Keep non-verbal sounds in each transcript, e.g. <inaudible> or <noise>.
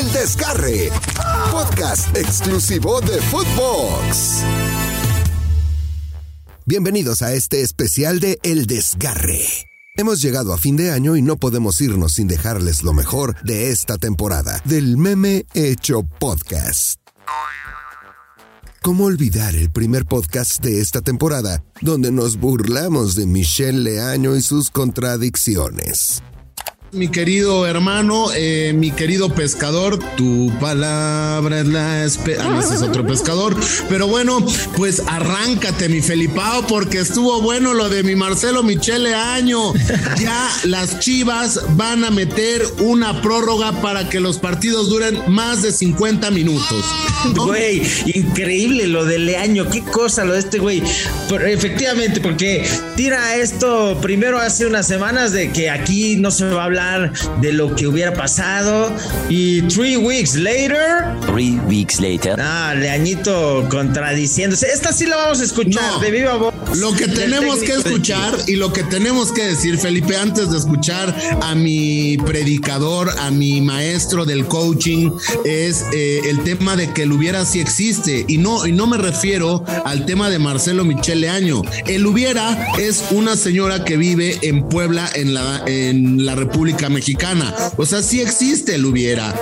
El Desgarre, podcast exclusivo de Footbox. Bienvenidos a este especial de El Desgarre. Hemos llegado a fin de año y no podemos irnos sin dejarles lo mejor de esta temporada del meme hecho podcast. ¿Cómo olvidar el primer podcast de esta temporada, donde nos burlamos de Michelle Leaño y sus contradicciones? Mi querido hermano, eh, mi querido pescador, tu palabra es la esperanza. Ah, es otro pescador. Pero bueno, pues arráncate, mi Felipao, porque estuvo bueno lo de mi Marcelo Michele Año. Ya las chivas van a meter una prórroga para que los partidos duren más de 50 minutos. <laughs> Güey, increíble lo de Leaño. Qué cosa lo de este güey. efectivamente, porque tira esto primero hace unas semanas de que aquí no se va a hablar de lo que hubiera pasado. Y three weeks later. Three weeks later. Ah, Leañito contradiciéndose. Esta sí la vamos a escuchar de viva voz. Lo que tenemos que escuchar y lo que tenemos que decir, Felipe, antes de escuchar a mi predicador, a mi maestro del coaching, es eh, el tema de que el hubiera sí existe. Y no, y no me refiero al tema de Marcelo Michele Año. El hubiera es una señora que vive en Puebla, en la, en la República Mexicana. O sea, sí existe el hubiera.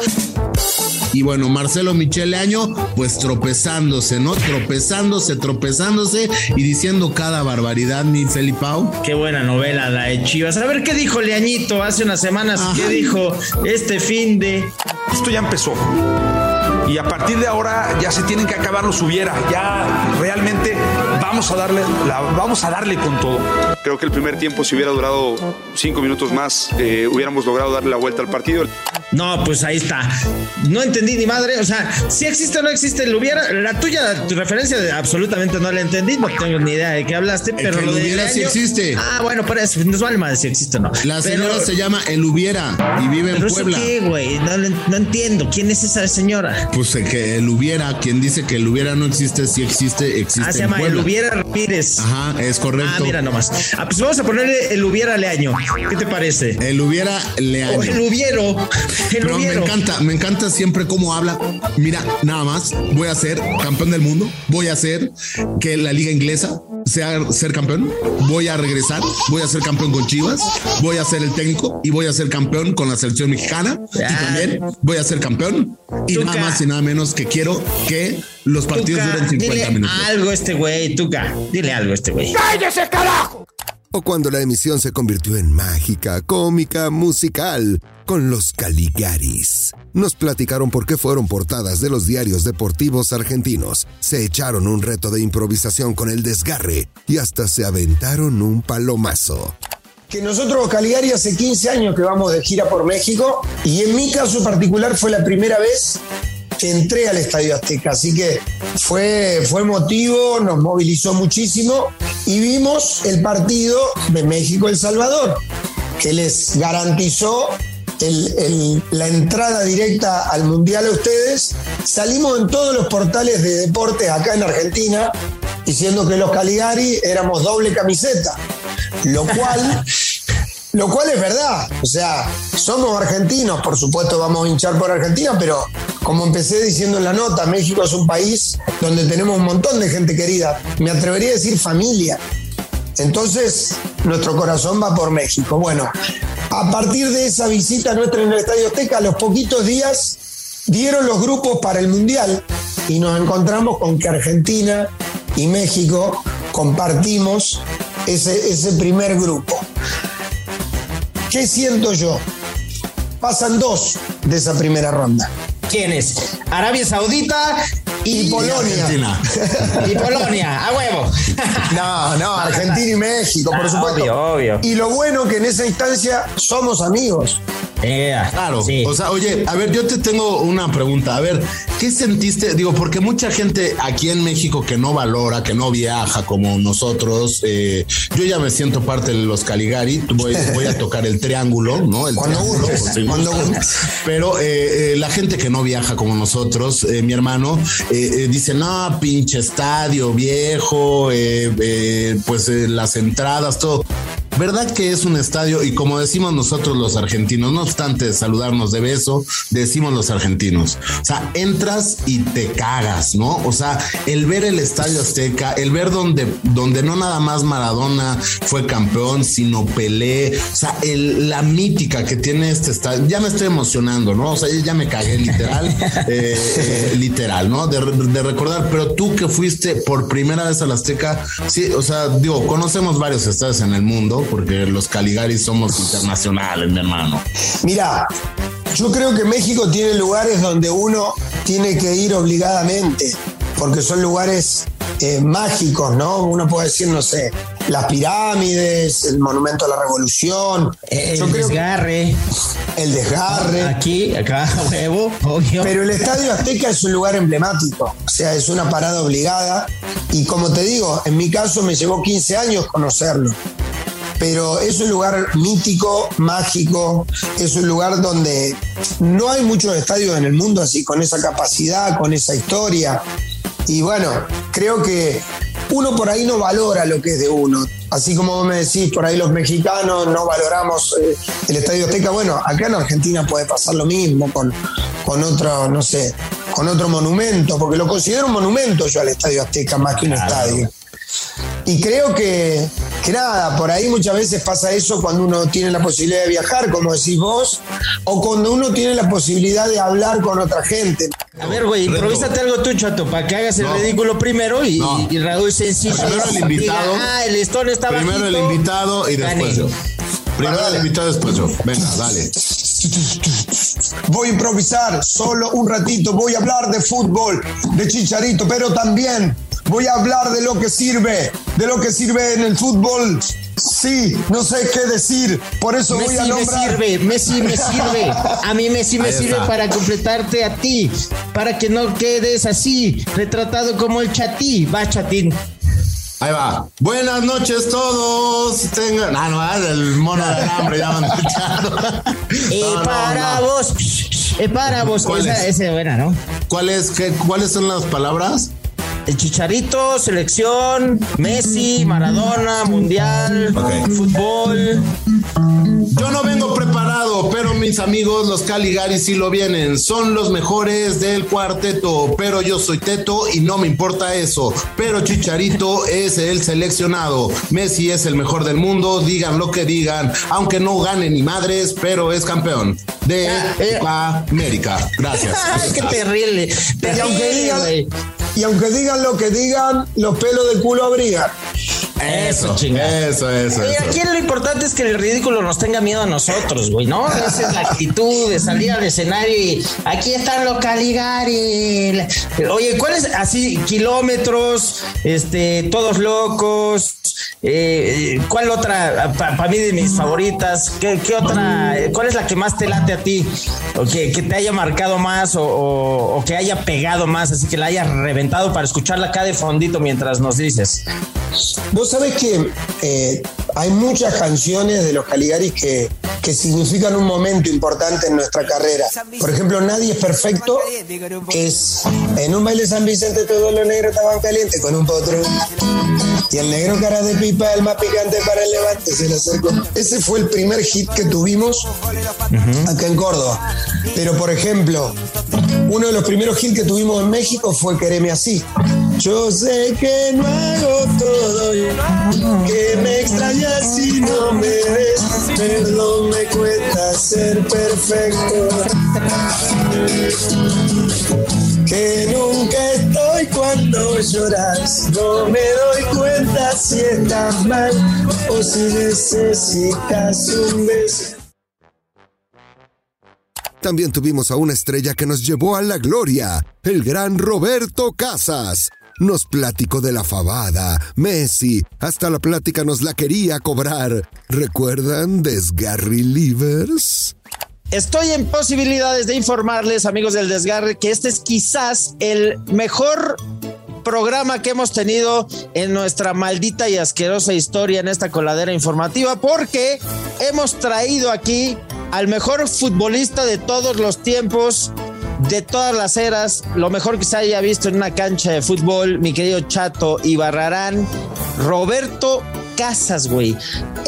Y bueno, Marcelo Michele Año, pues tropezándose, ¿no? Tropezándose, tropezándose y diciendo cada barbaridad, mi Felipao. Qué buena novela la de Chivas. A ver qué dijo Leañito hace unas semanas, qué dijo este fin de. Esto ya empezó y a partir de ahora ya se tienen que acabar los hubiera, ya realmente vamos a darle, la, vamos a darle con todo. Creo que el primer tiempo si hubiera durado cinco minutos más eh, hubiéramos logrado darle la vuelta al partido. No, pues ahí está. No entendí ni madre. O sea, si existe o no existe el hubiera. La tuya, tu referencia, absolutamente no la entendí. No tengo ni idea de qué hablaste, pero lo de hubiera sí existe. Ah, bueno, por eso nos vale más si existe o no. La señora se llama El Hubiera y vive en Puebla. ¿Qué, güey? No, no, entiendo. ¿Quién es esa señora? Pues que el hubiera, quien dice que el hubiera no existe, sí existe, existe. Ah, se llama El Hubiera Ramírez. Ajá, es correcto. Ah, mira nomás. Ah, pues vamos a ponerle El Hubiera Leaño. ¿Qué te parece? El Hubiera Leaño. O el Hubiero. El Pero me encanta, me encanta siempre cómo habla. Mira, nada más, voy a ser campeón del mundo, voy a hacer que la liga inglesa sea ser campeón, voy a regresar, voy a ser campeón con Chivas, voy a ser el técnico y voy a ser campeón con la selección mexicana y también voy a ser campeón y nada más y nada menos que quiero que los partidos duren 50 dile minutos. Algo este güey, Tuca, dile algo este güey. ¡Cállese, carajo! O cuando la emisión se convirtió en mágica, cómica, musical, con los Caligaris. Nos platicaron por qué fueron portadas de los diarios deportivos argentinos, se echaron un reto de improvisación con el desgarre y hasta se aventaron un palomazo que nosotros Caligari hace 15 años que vamos de gira por México y en mi caso particular fue la primera vez que entré al Estadio Azteca, así que fue, fue emotivo, nos movilizó muchísimo y vimos el partido de México-El Salvador, que les garantizó la entrada directa al Mundial a ustedes. Salimos en todos los portales de deportes acá en Argentina diciendo que los Caligari éramos doble camiseta, lo cual <laughs> lo cual es verdad. O sea, somos argentinos, por supuesto vamos a hinchar por Argentina, pero como empecé diciendo en la nota, México es un país donde tenemos un montón de gente querida. Me atrevería a decir familia. Entonces, nuestro corazón va por México. Bueno, a partir de esa visita nuestra en el Estadio Azteca, a los poquitos días dieron los grupos para el Mundial y nos encontramos con que Argentina y México compartimos ese, ese primer grupo. ¿Qué siento yo? Pasan dos de esa primera ronda. ¿Quiénes? Arabia Saudita y, Polonia. <laughs> Y Polonia, a huevo. No, no, Argentina y México, por supuesto. Obvio, obvio. Y lo bueno que en esa instancia somos amigos. Claro. O sea, oye, a ver, yo te tengo una pregunta. A ver, ¿qué sentiste? Digo, porque mucha gente aquí en México que no valora, que no viaja como nosotros, eh, yo ya me siento parte de los Caligari. Voy, voy a tocar el triángulo, ¿no? El cuando triángulo, uno, cuando uno. Pero eh, eh, la gente que no viaja como nosotros, eh, mi hermano, eh, eh, dice, no, pinche estadio viejo, eh, eh, pues eh, las entradas, todo. ¿Verdad que es un estadio? Y como decimos nosotros los argentinos, no obstante saludarnos de beso, decimos los argentinos. O sea, entras y te cagas, ¿no? O sea, el ver el estadio Azteca, el ver donde, donde no nada más Maradona fue campeón, sino Pelé, o sea, el, la mítica que tiene este estadio, ya me estoy emocionando, ¿no? O sea, ya me cagué literal, <laughs> eh, eh, literal, ¿no? De, de recordar, pero tú que fuiste por primera vez a la Azteca, sí, o sea, digo, conocemos varios estadios en el mundo, porque los Caligaris somos internacionales, mi hermano. Mira, yo creo que México tiene lugares donde uno tiene que ir obligadamente, porque son lugares eh, mágicos, ¿no? Uno puede decir, no sé, las pirámides, el monumento a la revolución. El desgarre. el desgarre. Aquí, acá, <laughs> huevo, obvio. Pero el Estadio Azteca es un lugar emblemático, o sea, es una parada obligada. Y como te digo, en mi caso me llevó 15 años conocerlo pero es un lugar mítico, mágico, es un lugar donde no hay muchos estadios en el mundo así, con esa capacidad, con esa historia. Y bueno, creo que uno por ahí no valora lo que es de uno. Así como vos me decís, por ahí los mexicanos no valoramos eh, el Estadio Azteca. Bueno, acá en Argentina puede pasar lo mismo con, con otro, no sé, con otro monumento, porque lo considero un monumento yo al Estadio Azteca más que un estadio. Y creo que, que nada, por ahí muchas veces pasa eso cuando uno tiene la posibilidad de viajar, como decís vos, o cuando uno tiene la posibilidad de hablar con otra gente. A ver, güey, improvísate algo tú, chato, para que hagas el No. ridículo primero y, No. y Raúl sencillo. Primero el invitado. Diga, ah, el listón está Primero el invitado y después yo. Primero el invitado, después yo. Venga, dale. Voy a improvisar solo un ratito, voy a hablar de fútbol, de chicharito, pero también voy a hablar de lo que sirve, de lo que sirve en el fútbol. Sí, no sé qué decir, por eso voy a Messi me nombrar. sirve, Messi me <laughs> sirve. A mí Messi me sirve para completarte a ti, para que no quedes así, retratado como el chatí. Va, chatín. Ahí va. Buenas noches todos. Tengan. Ah, no, ah, el mono del hambre ya. <laughs> Eh, No, no, para no. vos, eh, para vos. ¿Cuál Esa, es? buena, ¿no? ¿Cuáles, qué, ¿Cuáles son las palabras? El Chicharito, selección, Messi, Maradona, Mundial, fútbol. Yo no vengo preparado, pero mis amigos los Caligaris sí lo vienen. Son los mejores del cuarteto, pero yo soy Teto y no me importa eso. Pero Chicharito es el seleccionado. Messi es el mejor del mundo, digan lo que digan, aunque no gane ni madres, pero es campeón de Ah, eh. América. Gracias. <laughs> Ay, qué terrible. Terrible. Y aunque digan lo que digan, los pelos del culo abrigan. Eso, chingada. Eso, eso, eso. aquí lo importante es que el ridículo nos tenga miedo a nosotros, güey, ¿no? Esa es la actitud de salir al escenario y aquí están los Caligari. Oye, ¿cuáles así kilómetros, este, todos locos? Eh, ¿Cuál otra, para mí de mis favoritas? ¿Qué, qué otra? ¿Cuál es la que más te late a ti? O que, que te haya marcado más o, o- o que haya pegado más, así que la haya reventado para escucharla acá de fondito mientras nos dices. Vos sabés que eh, hay muchas canciones de los Caligaris que, que significan un momento importante en nuestra carrera. Por ejemplo, Nadie es perfecto es en un baile San Vicente todos los negros estaban calientes con un potro. Y el negro cara de pipa, el más picante para el levante, se le acercó. Ese fue el primer hit que tuvimos acá en Córdoba. Pero, por ejemplo, uno de los primeros hits que tuvimos en México fue Quereme así. Yo sé que no hago todo que me extrañas si no me ves, perdón me cuesta ser perfecto. Cuando lloras, no me doy cuenta si estás mal o si necesitas un beso. También tuvimos a una estrella que nos llevó a la gloria, el gran Roberto Casas. Nos platicó de la fabada, Messi, hasta la plática nos la quería cobrar. ¿Recuerdan Desgarry Livers? Estoy en posibilidades de informarles, amigos del desgarre, que este es quizás el mejor programa que hemos tenido en nuestra maldita y asquerosa historia en esta coladera informativa, porque hemos traído aquí al mejor futbolista de todos los tiempos, de todas las eras, lo mejor que se haya visto en una cancha de fútbol, mi querido Chato Ibarrarán, Roberto Casas, güey.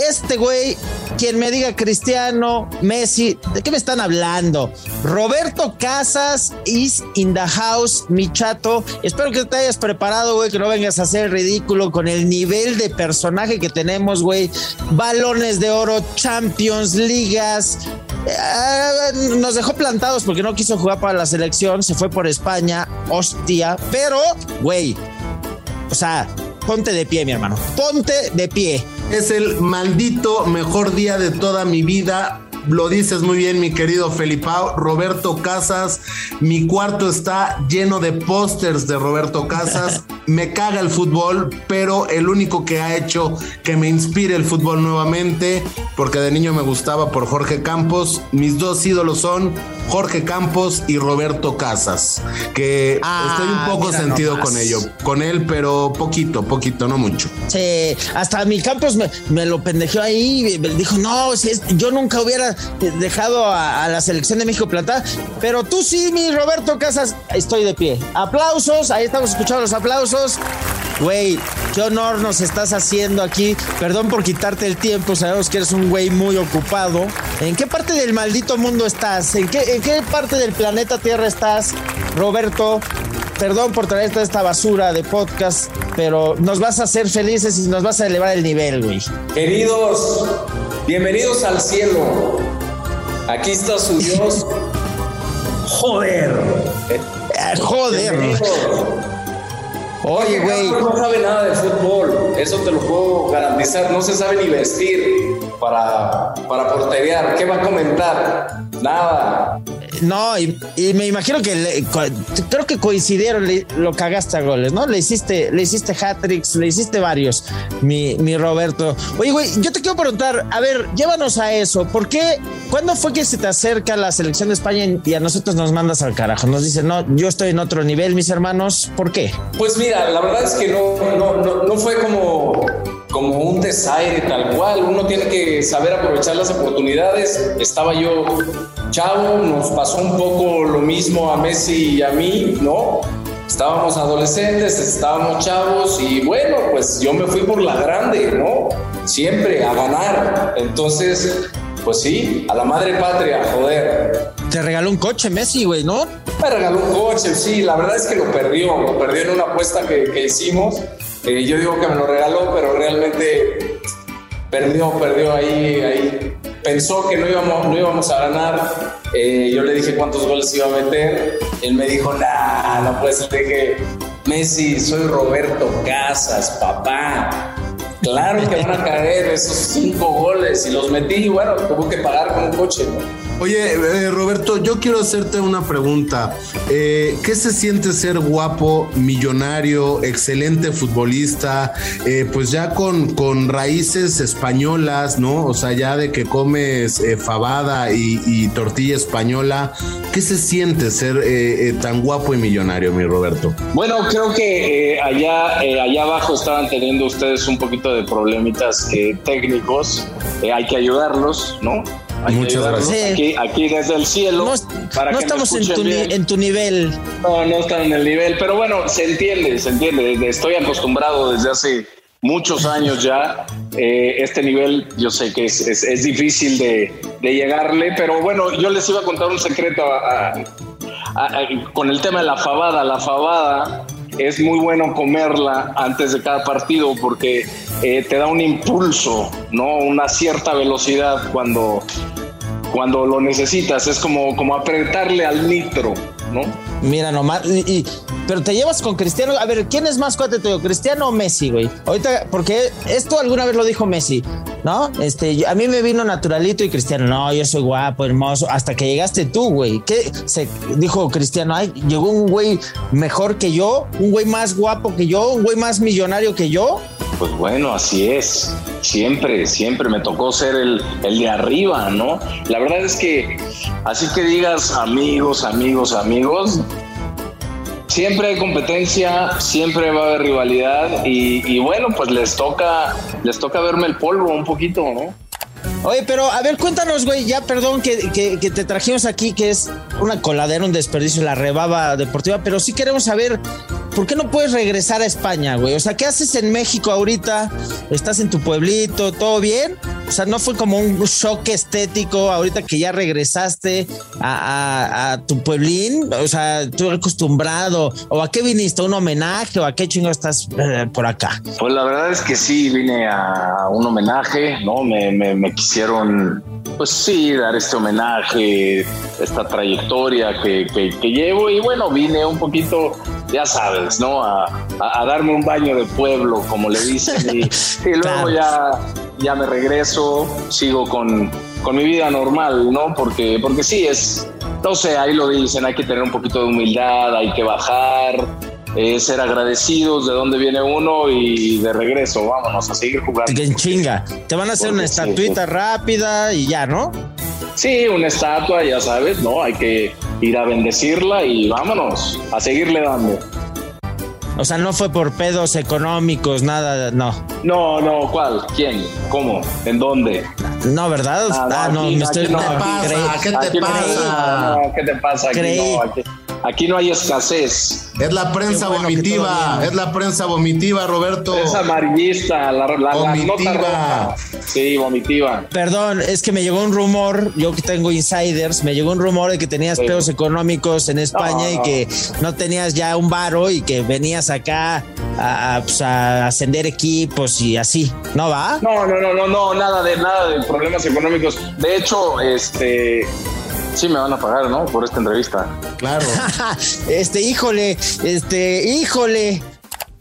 Este güey, quien me diga Cristiano, Messi, ¿de qué me están hablando? Roberto Casas is in the house, mi chato. Espero que te hayas preparado, güey, que no vengas a hacer ridículo con el nivel de personaje que tenemos, güey. Balones de oro, Champions, ligas. Eh, nos dejó plantados porque no quiso jugar para la selección, se fue por España, hostia, pero, güey, o sea, ponte de pie, mi hermano. Ponte de pie. Es el maldito mejor día de toda mi vida. Lo dices muy bien, mi querido Felipao. Roberto Casas, mi cuarto está lleno de pósters de Roberto Casas. <laughs> Me caga el fútbol, pero el único que ha hecho que me inspire el fútbol nuevamente, porque de niño me gustaba por Jorge Campos. Mis dos ídolos son Jorge Campos y Roberto Casas, que Ah, estoy un poco sentido nomás. con ello, con él, pero poquito, poquito, no mucho. Sí, hasta mi Campos me, me lo pendejeó ahí. Me dijo, no, si es- yo nunca hubiera dejado a, a la selección de México plantada. Pero tú sí, mi Roberto Casas, estoy de pie. Aplausos, ahí estamos escuchando los aplausos. Güey, qué honor nos estás haciendo aquí. Perdón por quitarte el tiempo, sabemos que eres un güey muy ocupado. ¿En qué parte del maldito mundo estás? ¿En qué, en qué parte del planeta Tierra estás, Roberto? Perdón por traer toda esta basura de podcast, pero nos vas a hacer felices y nos vas a elevar el nivel, güey. Queridos, bienvenidos al cielo. Aquí está su Dios. Joder. Ah, Joder. Oye, güey. No sabe nada de fútbol, eso te lo puedo garantizar. No se sabe ni vestir para, para porterear. ¿Qué va a comentar? Nada. No, y, y me imagino que le- creo que coincidieron, le- lo cagaste a goles, ¿no? Le hiciste, le hiciste hat-tricks, le hiciste varios, mi, mi Roberto. Oye, güey, yo te quiero preguntar, a ver, llévanos a eso. ¿Por qué? ¿Cuándo fue que se te acerca la selección de España y a nosotros nos mandas al carajo? Nos dice, no, yo estoy en otro nivel, mis hermanos. ¿Por qué? Pues mira, la verdad es que no, no, no, no fue como, como un desaire tal cual. Uno tiene que saber aprovechar las oportunidades. Estaba yo chavo, nos pasó un poco lo mismo a Messi y a mí, ¿no? Estábamos adolescentes, estábamos chavos y bueno, pues yo me fui por la grande, ¿no? Siempre a ganar. Entonces, pues sí, a la madre patria, joder. Te regaló un coche Messi, güey, ¿no? Me regaló un coche, sí, la verdad es que lo perdió, lo perdió en una apuesta que, que hicimos. Eh, yo digo que me lo regaló, pero realmente perdió, perdió ahí, ahí. Pensó que no íbamos, no íbamos a ganar. Eh, yo le dije cuántos goles iba a meter. Él me dijo, nah, no puede ser. Le dije, Messi, soy Roberto Casas, papá. Claro que van a caer esos cinco goles y los metí y bueno, tuvo que pagar con un coche, ¿no? Oye, eh, Roberto, yo quiero hacerte una pregunta. Eh, ¿Qué se siente ser guapo, millonario, excelente futbolista, eh, pues ya con, con raíces españolas, ¿no? O sea, ya de que comes eh, fabada y, y tortilla española. ¿Qué se siente ser eh, eh, tan guapo y millonario, mi Roberto? Bueno, creo que allá, allá abajo estaban teniendo ustedes un poquito de problemitas técnicos. Hay que ayudarlos, ¿no? Hay Muchas gracias. Aquí, aquí desde el cielo. No, para no que me estamos en tu, en nivel. No, no están en el nivel, pero bueno, se entiende, se entiende. Estoy acostumbrado desde hace muchos años ya. Eh, este nivel yo sé que es, es- es difícil de, de llegarle, pero bueno, yo les iba a contar un secreto a- a- a- a- con el tema de la fabada. La fabada es muy bueno comerla antes de cada partido porque eh, te da un impulso, ¿no? Una cierta velocidad cuando, cuando lo necesitas. Es como, como apretarle al nitro, ¿no? Mira nomás, y, pero te llevas con Cristiano. A ver, ¿quién es más cuate tuyo, Cristiano o Messi, güey? Ahorita, porque esto alguna vez lo dijo Messi, ¿no? Este, a mí me vino naturalito y Cristiano, no, yo soy guapo, hermoso, hasta que llegaste tú, güey. ¿Qué se dijo Cristiano? Ay, llegó un güey mejor que yo, un güey más guapo que yo, un güey más millonario que yo. Pues bueno, así es. Siempre, siempre me tocó ser el, el de arriba, ¿no? La verdad es que, así que digas amigos, amigos, amigos, siempre hay competencia, siempre va a haber rivalidad y, bueno, pues les toca, les toca verme el polvo un poquito, ¿no? Oye, pero a ver, cuéntanos, güey, ya perdón que- que te trajimos aquí, que es una coladera, un desperdicio, la rebaba deportiva, pero sí queremos saber ¿por qué no puedes regresar a España, güey? O sea, ¿qué haces en México ahorita? ¿Estás en tu pueblito? ¿Todo bien? O sea, ¿no fue como un shock estético ahorita que ya regresaste a, tu pueblín? O sea, tú acostumbrado. ¿O a qué viniste? ¿Un homenaje? ¿O a qué chingo estás eh, por acá? Pues la verdad es que sí, vine a un homenaje, ¿no? Me, me quisieron pues sí, dar este homenaje, esta trayectoria que, que, llevo y bueno, vine un poquito, ya sabes, ¿no? A, a, darme un baño de pueblo, como le dicen, y, <laughs> luego ya, ya me regreso, sigo con, con mi vida normal, ¿no? Porque, porque sí, es, no sé, ahí lo dicen, hay que tener un poquito de humildad, hay que bajar, es ser agradecidos de dónde viene uno y de regreso, vámonos a seguir jugando. Que chinga, te van a hacer una estatuita rápida y ya, ¿no? Sí, una estatua, ya sabes, ¿no? Hay que ir a bendecirla y vámonos a seguirle dando. O sea, no fue por pedos económicos, nada, no. No, no, ¿cuál? ¿Quién? ¿Cómo? ¿En dónde? No, ¿verdad? Ah, no, ah, me estoy... ¿Qué te pasa? ¿Qué te pasa? ¿Qué te pasa? Aquí Aquí no hay escasez. Es la prensa vomitiva, es la prensa vomitiva, Roberto. Es amarillista, la, la, vomitiva. Sí, vomitiva. Perdón, es que me llegó un rumor, yo que tengo insiders, me llegó un rumor de que tenías pedos económicos en España y que no tenías ya un varo y que venías acá a, pues, a, ascender equipos y así, ¿no va? No, no, no, no, no, nada de nada de problemas económicos. De hecho, este Sí, me van a pagar, ¿no? Por esta entrevista. Claro. <laughs> este, híjole, este, híjole.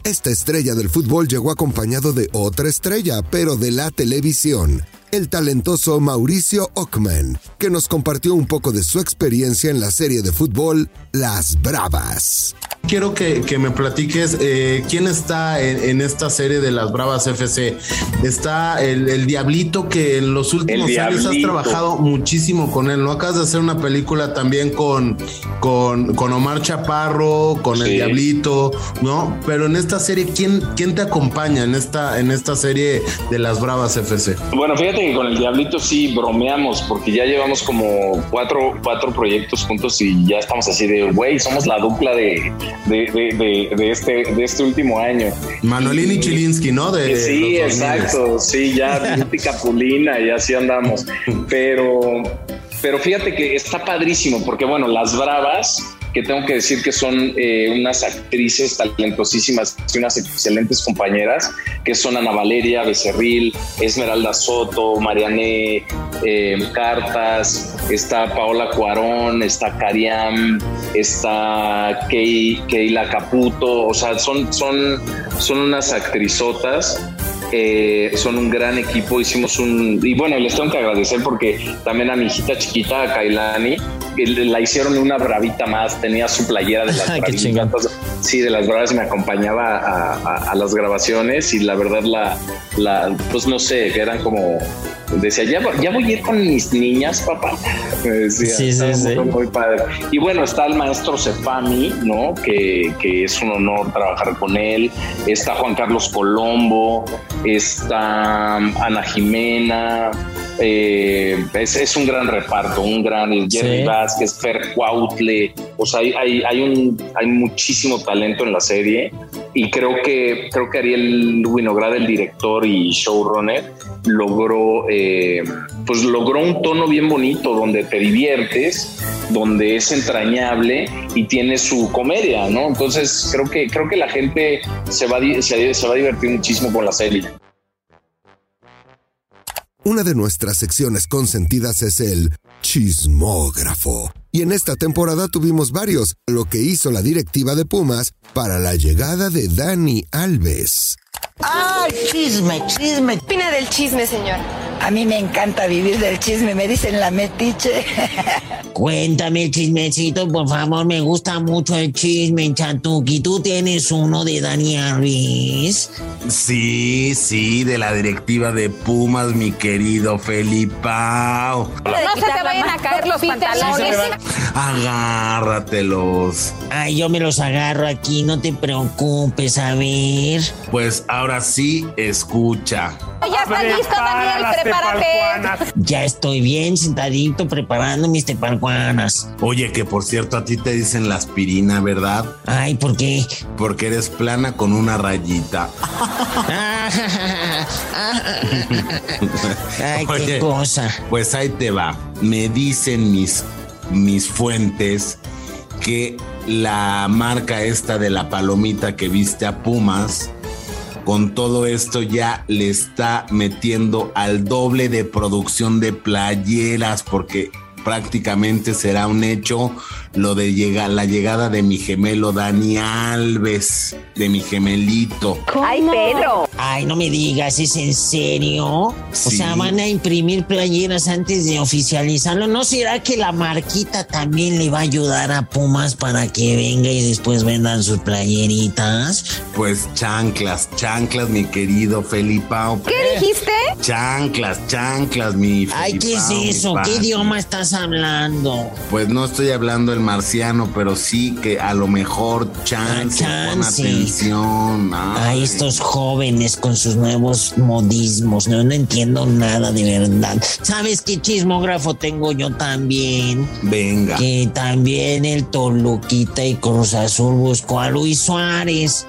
Esta estrella del fútbol llegó acompañado de otra estrella, pero de la televisión el talentoso Mauricio Ockman, que nos compartió un poco de su experiencia en la serie de fútbol Las Bravas. Quiero que, me platiques eh, quién está en, esta serie de Las Bravas FC. Está el, Diablito, que en los últimos años has trabajado muchísimo con él. ¿No acabas de hacer una película también con, con, con Omar Chaparro, con el Diablito, ¿no? Pero en esta serie, ¿quién, quién te acompaña en esta, en esta serie de Las Bravas FC? Bueno, fíjate que con el Diablito sí bromeamos, porque ya llevamos como cuatro, cuatro proyectos juntos y ya estamos así de, güey, somos la dupla de, de, este, de este último año. Manolini y Chilinsky, ¿no? De sí, exacto, sí, ya <laughs> Capulina y así andamos. Pero, pero fíjate que está padrísimo, porque bueno, las bravas que tengo que decir que son eh, unas actrices talentosísimas y unas excelentes compañeras, que son Ana Valeria Becerril, Esmeralda Soto, Mariane eh, Cartas, está Paola Cuarón, está Cariam, está Keila Caputo, o sea, son, son, son unas actrizotas eh, son un gran equipo, hicimos un... Y bueno, les tengo que agradecer porque también a mi hijita chiquita, a Kailani, la hicieron una bravita más, tenía su playera de <laughs> las bravitas. Sí, de las bravas me acompañaba a, las grabaciones y la verdad la, la, pues no sé, que eran como decía, ya, ya voy a ir con mis niñas, papá. <laughs> Me decía, sí, sí, sí. Muy, padre. Y bueno, está el maestro Cepami, ¿no? Que, que, es un honor trabajar con él. Está Juan Carlos Colombo, está Ana Jimena. Eh, es, un gran reparto, un gran Jerry Vázquez, Fer Cuautle. O sea, hay, hay, hay, un, hay muchísimo talento en la serie y creo que creo que Ariel Winograd, el director y showrunner, logró eh, pues logró un tono bien bonito donde te diviertes, donde es entrañable y tiene su comedia, ¿no? Entonces creo que creo que la gente se va se, se va a divertir muchísimo con la serie. Una de nuestras secciones consentidas es el chismógrafo. Y en esta temporada tuvimos varios, lo que hizo la directiva de Pumas para la llegada de Dani Alves. ¡Ay, chisme, chisme! ¿Qué opina del chisme, señor? A mí me encanta vivir del chisme, me dicen la metiche. <laughs> Cuéntame el chismecito, por favor, me gusta mucho el chisme, Chantuki. ¿Tú tienes uno de Daniel Ruiz? Sí, sí, de la directiva de Pumas, mi querido Felipao. No se te vayan a caer los pantalones. Agárratelos. Ay, yo me los agarro aquí, no te preocupes, a ver. Pues ahora sí, escucha. Ya está listo, Daniel, Prepárate. Ya estoy bien sentadito preparando mis tepalcuanas. Oye, que por cierto, a ti te dicen la aspirina, ¿verdad? Ay, ¿por qué? Porque eres plana con una rayita. <laughs> Ay, qué Oye, cosa. Pues ahí te va. Me dicen mis, mis fuentes que la marca esta de la palomita que viste a Pumas, con todo esto ya le está metiendo al doble de producción de playeras porque prácticamente será un hecho lo de llega, la llegada de mi gemelo Dani Alves, de mi gemelito. Ay, Pedro. Ay, no me digas, ¿es en serio? O Sí. sea, van a imprimir playeras antes de oficializarlo. ¿No será que la marquita también le va a ayudar a Pumas para que venga y después vendan sus playeritas? Pues chanclas, chanclas, mi querido Felipao. ¿Qué dijiste? Chanclas, chanclas, mi Ay, ¿qué es Felipao, eso? ¿Qué idioma estás hablando? Pues no estoy hablando el marciano, pero sí que a lo mejor chance, Ah, pon chance. atención. Ay, estos jóvenes con sus nuevos modismos. No, no entiendo nada de verdad. ¿Sabes qué chismógrafo tengo yo también? Venga. Que también el Toluquita y Cruz Azul buscó a Luis Suárez.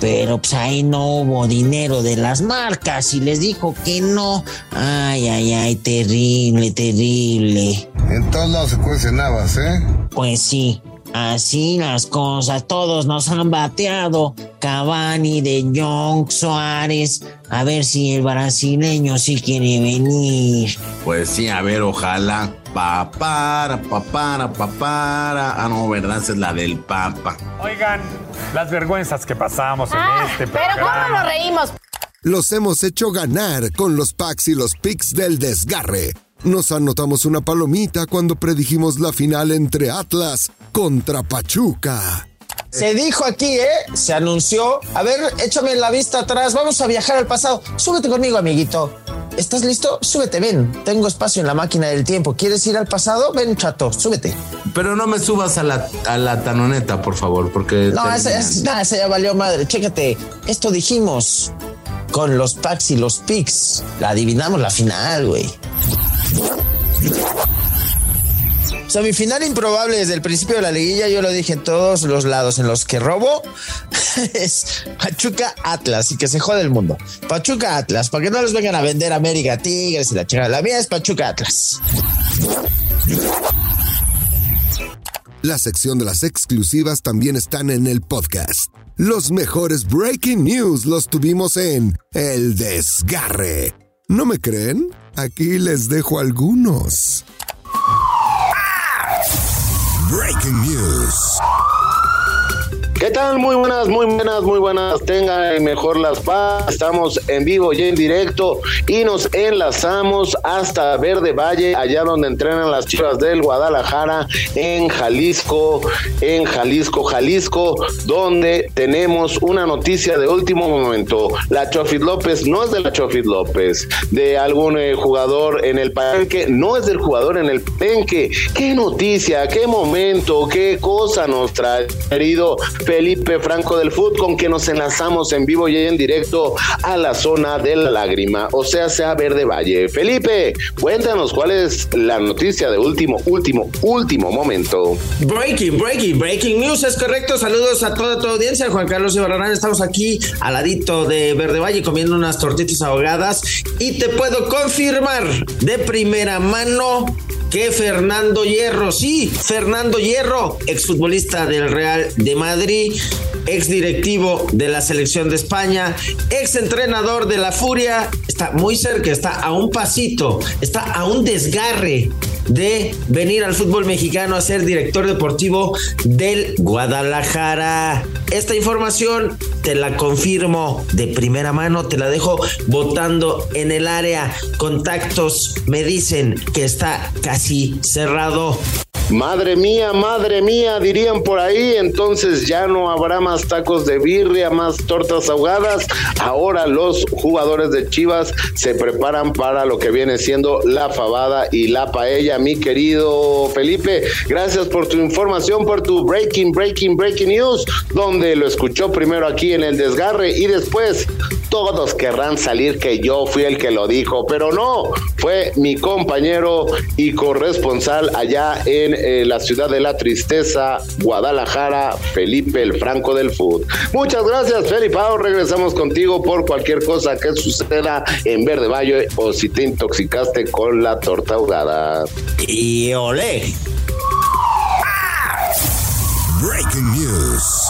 Pero pues ahí no hubo dinero de las marcas y les dijo que no. Ay, ay, ay, terrible, terrible. En todos lados se cuecen habas, ¿eh? Pues sí, así las cosas. Todos nos han bateado. Cavani, De Jong, Suárez. A ver si el brasileño sí quiere venir. Pues sí, a ver, ojalá. Papara, papara, papara. Ah, no, ¿verdad? Esa es la del Papa. Oigan, las vergüenzas que pasamos en este Pero ¿cómo programa. nos reímos? Los hemos hecho ganar con los packs y los picks del desgarre. Nos anotamos una palomita cuando predijimos la final entre Atlas contra Pachuca. Se dijo aquí, ¿eh? Se anunció. A ver, échame la vista atrás. Vamos a viajar al pasado. Súbete conmigo, amiguito. ¿Estás listo? Súbete, ven. Tengo espacio en la máquina del tiempo. ¿Quieres ir al pasado? Ven, chato, súbete. Pero no me subas a la, a la tanoneta, por favor, porque... No, esa, ya valió madre. Chécate. Esto dijimos con los packs y los picks. La adivinamos la final, güey. Semifinal improbable desde el principio de la liguilla, yo lo dije en todos los lados en los que robo, <laughs> es Pachuca Atlas y que se jode el mundo. Pachuca Atlas, para que no les vengan a vender América Tigres y la chingada. La mía es Pachuca Atlas. La sección de las exclusivas también están en el podcast. Los mejores breaking news los tuvimos en El Desgarre. ¿No me creen? Aquí les dejo algunos. Breaking News. ¿Qué tal? Muy buenas, muy buenas, muy buenas. Tengan mejor las paz. Estamos en vivo y en directo y nos enlazamos hasta Verde Valle, allá donde entrenan las chivas del Guadalajara, en Jalisco, en Jalisco, Jalisco, donde tenemos una noticia de último momento. La Chofit López no es de la Chofit López, de algún eh, jugador en el palenque, no es del jugador en el palenque. ¿Qué noticia, qué momento, qué cosa nos trae, querido Felipe Franco del Foot, con que nos enlazamos en vivo y en directo a la zona de la lágrima, o sea, sea Verde Valle. Felipe, cuéntanos cuál es la noticia de último, último, último momento. Breaking, breaking, breaking news, es correcto. Saludos a toda tu audiencia. Juan Carlos Ibarrarán, estamos aquí al ladito de Verde Valle comiendo unas tortitas ahogadas y te puedo confirmar de primera mano que Fernando Hierro, sí, Fernando Hierro, exfutbolista del Real de Madrid, ex directivo de la selección de España, ex entrenador de la Furia, está muy cerca, está a un pasito, está a un desgarre de venir al fútbol mexicano a ser director deportivo del Guadalajara. Esta información te la confirmo de primera mano, te la dejo votando en el área. Contactos me dicen que está casi cerrado. Madre mía, madre mía, dirían por ahí, entonces ya no habrá más tacos de birria, más tortas ahogadas. Ahora los jugadores de Chivas se preparan para lo que viene siendo la fabada y la paella. Mi querido Felipe, gracias por tu información, por tu breaking, breaking, breaking news, donde lo escuchó primero aquí en el desgarre y después todos querrán salir que yo fui el que lo dijo, pero no, fue mi compañero y corresponsal allá en eh, la ciudad de la tristeza, Guadalajara, Felipe el Franco del Food. Muchas gracias, Felipe. Regresamos contigo por cualquier cosa que suceda en Verde Valle o si te intoxicaste con la torta ahogada. Y olé. Breaking News.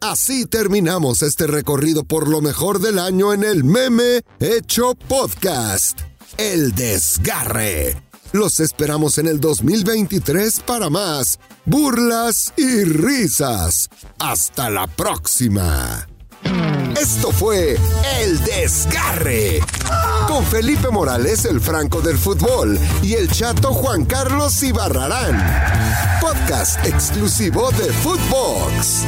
Así terminamos este recorrido por lo mejor del año en el meme hecho podcast. El desgarre. Los esperamos en el 2023 para más burlas y risas. Hasta la próxima. Esto fue El Desgarre. Con Felipe Morales, el Franco del Fútbol, y el chato Juan Carlos Ibarrarán. Podcast exclusivo de Footbox.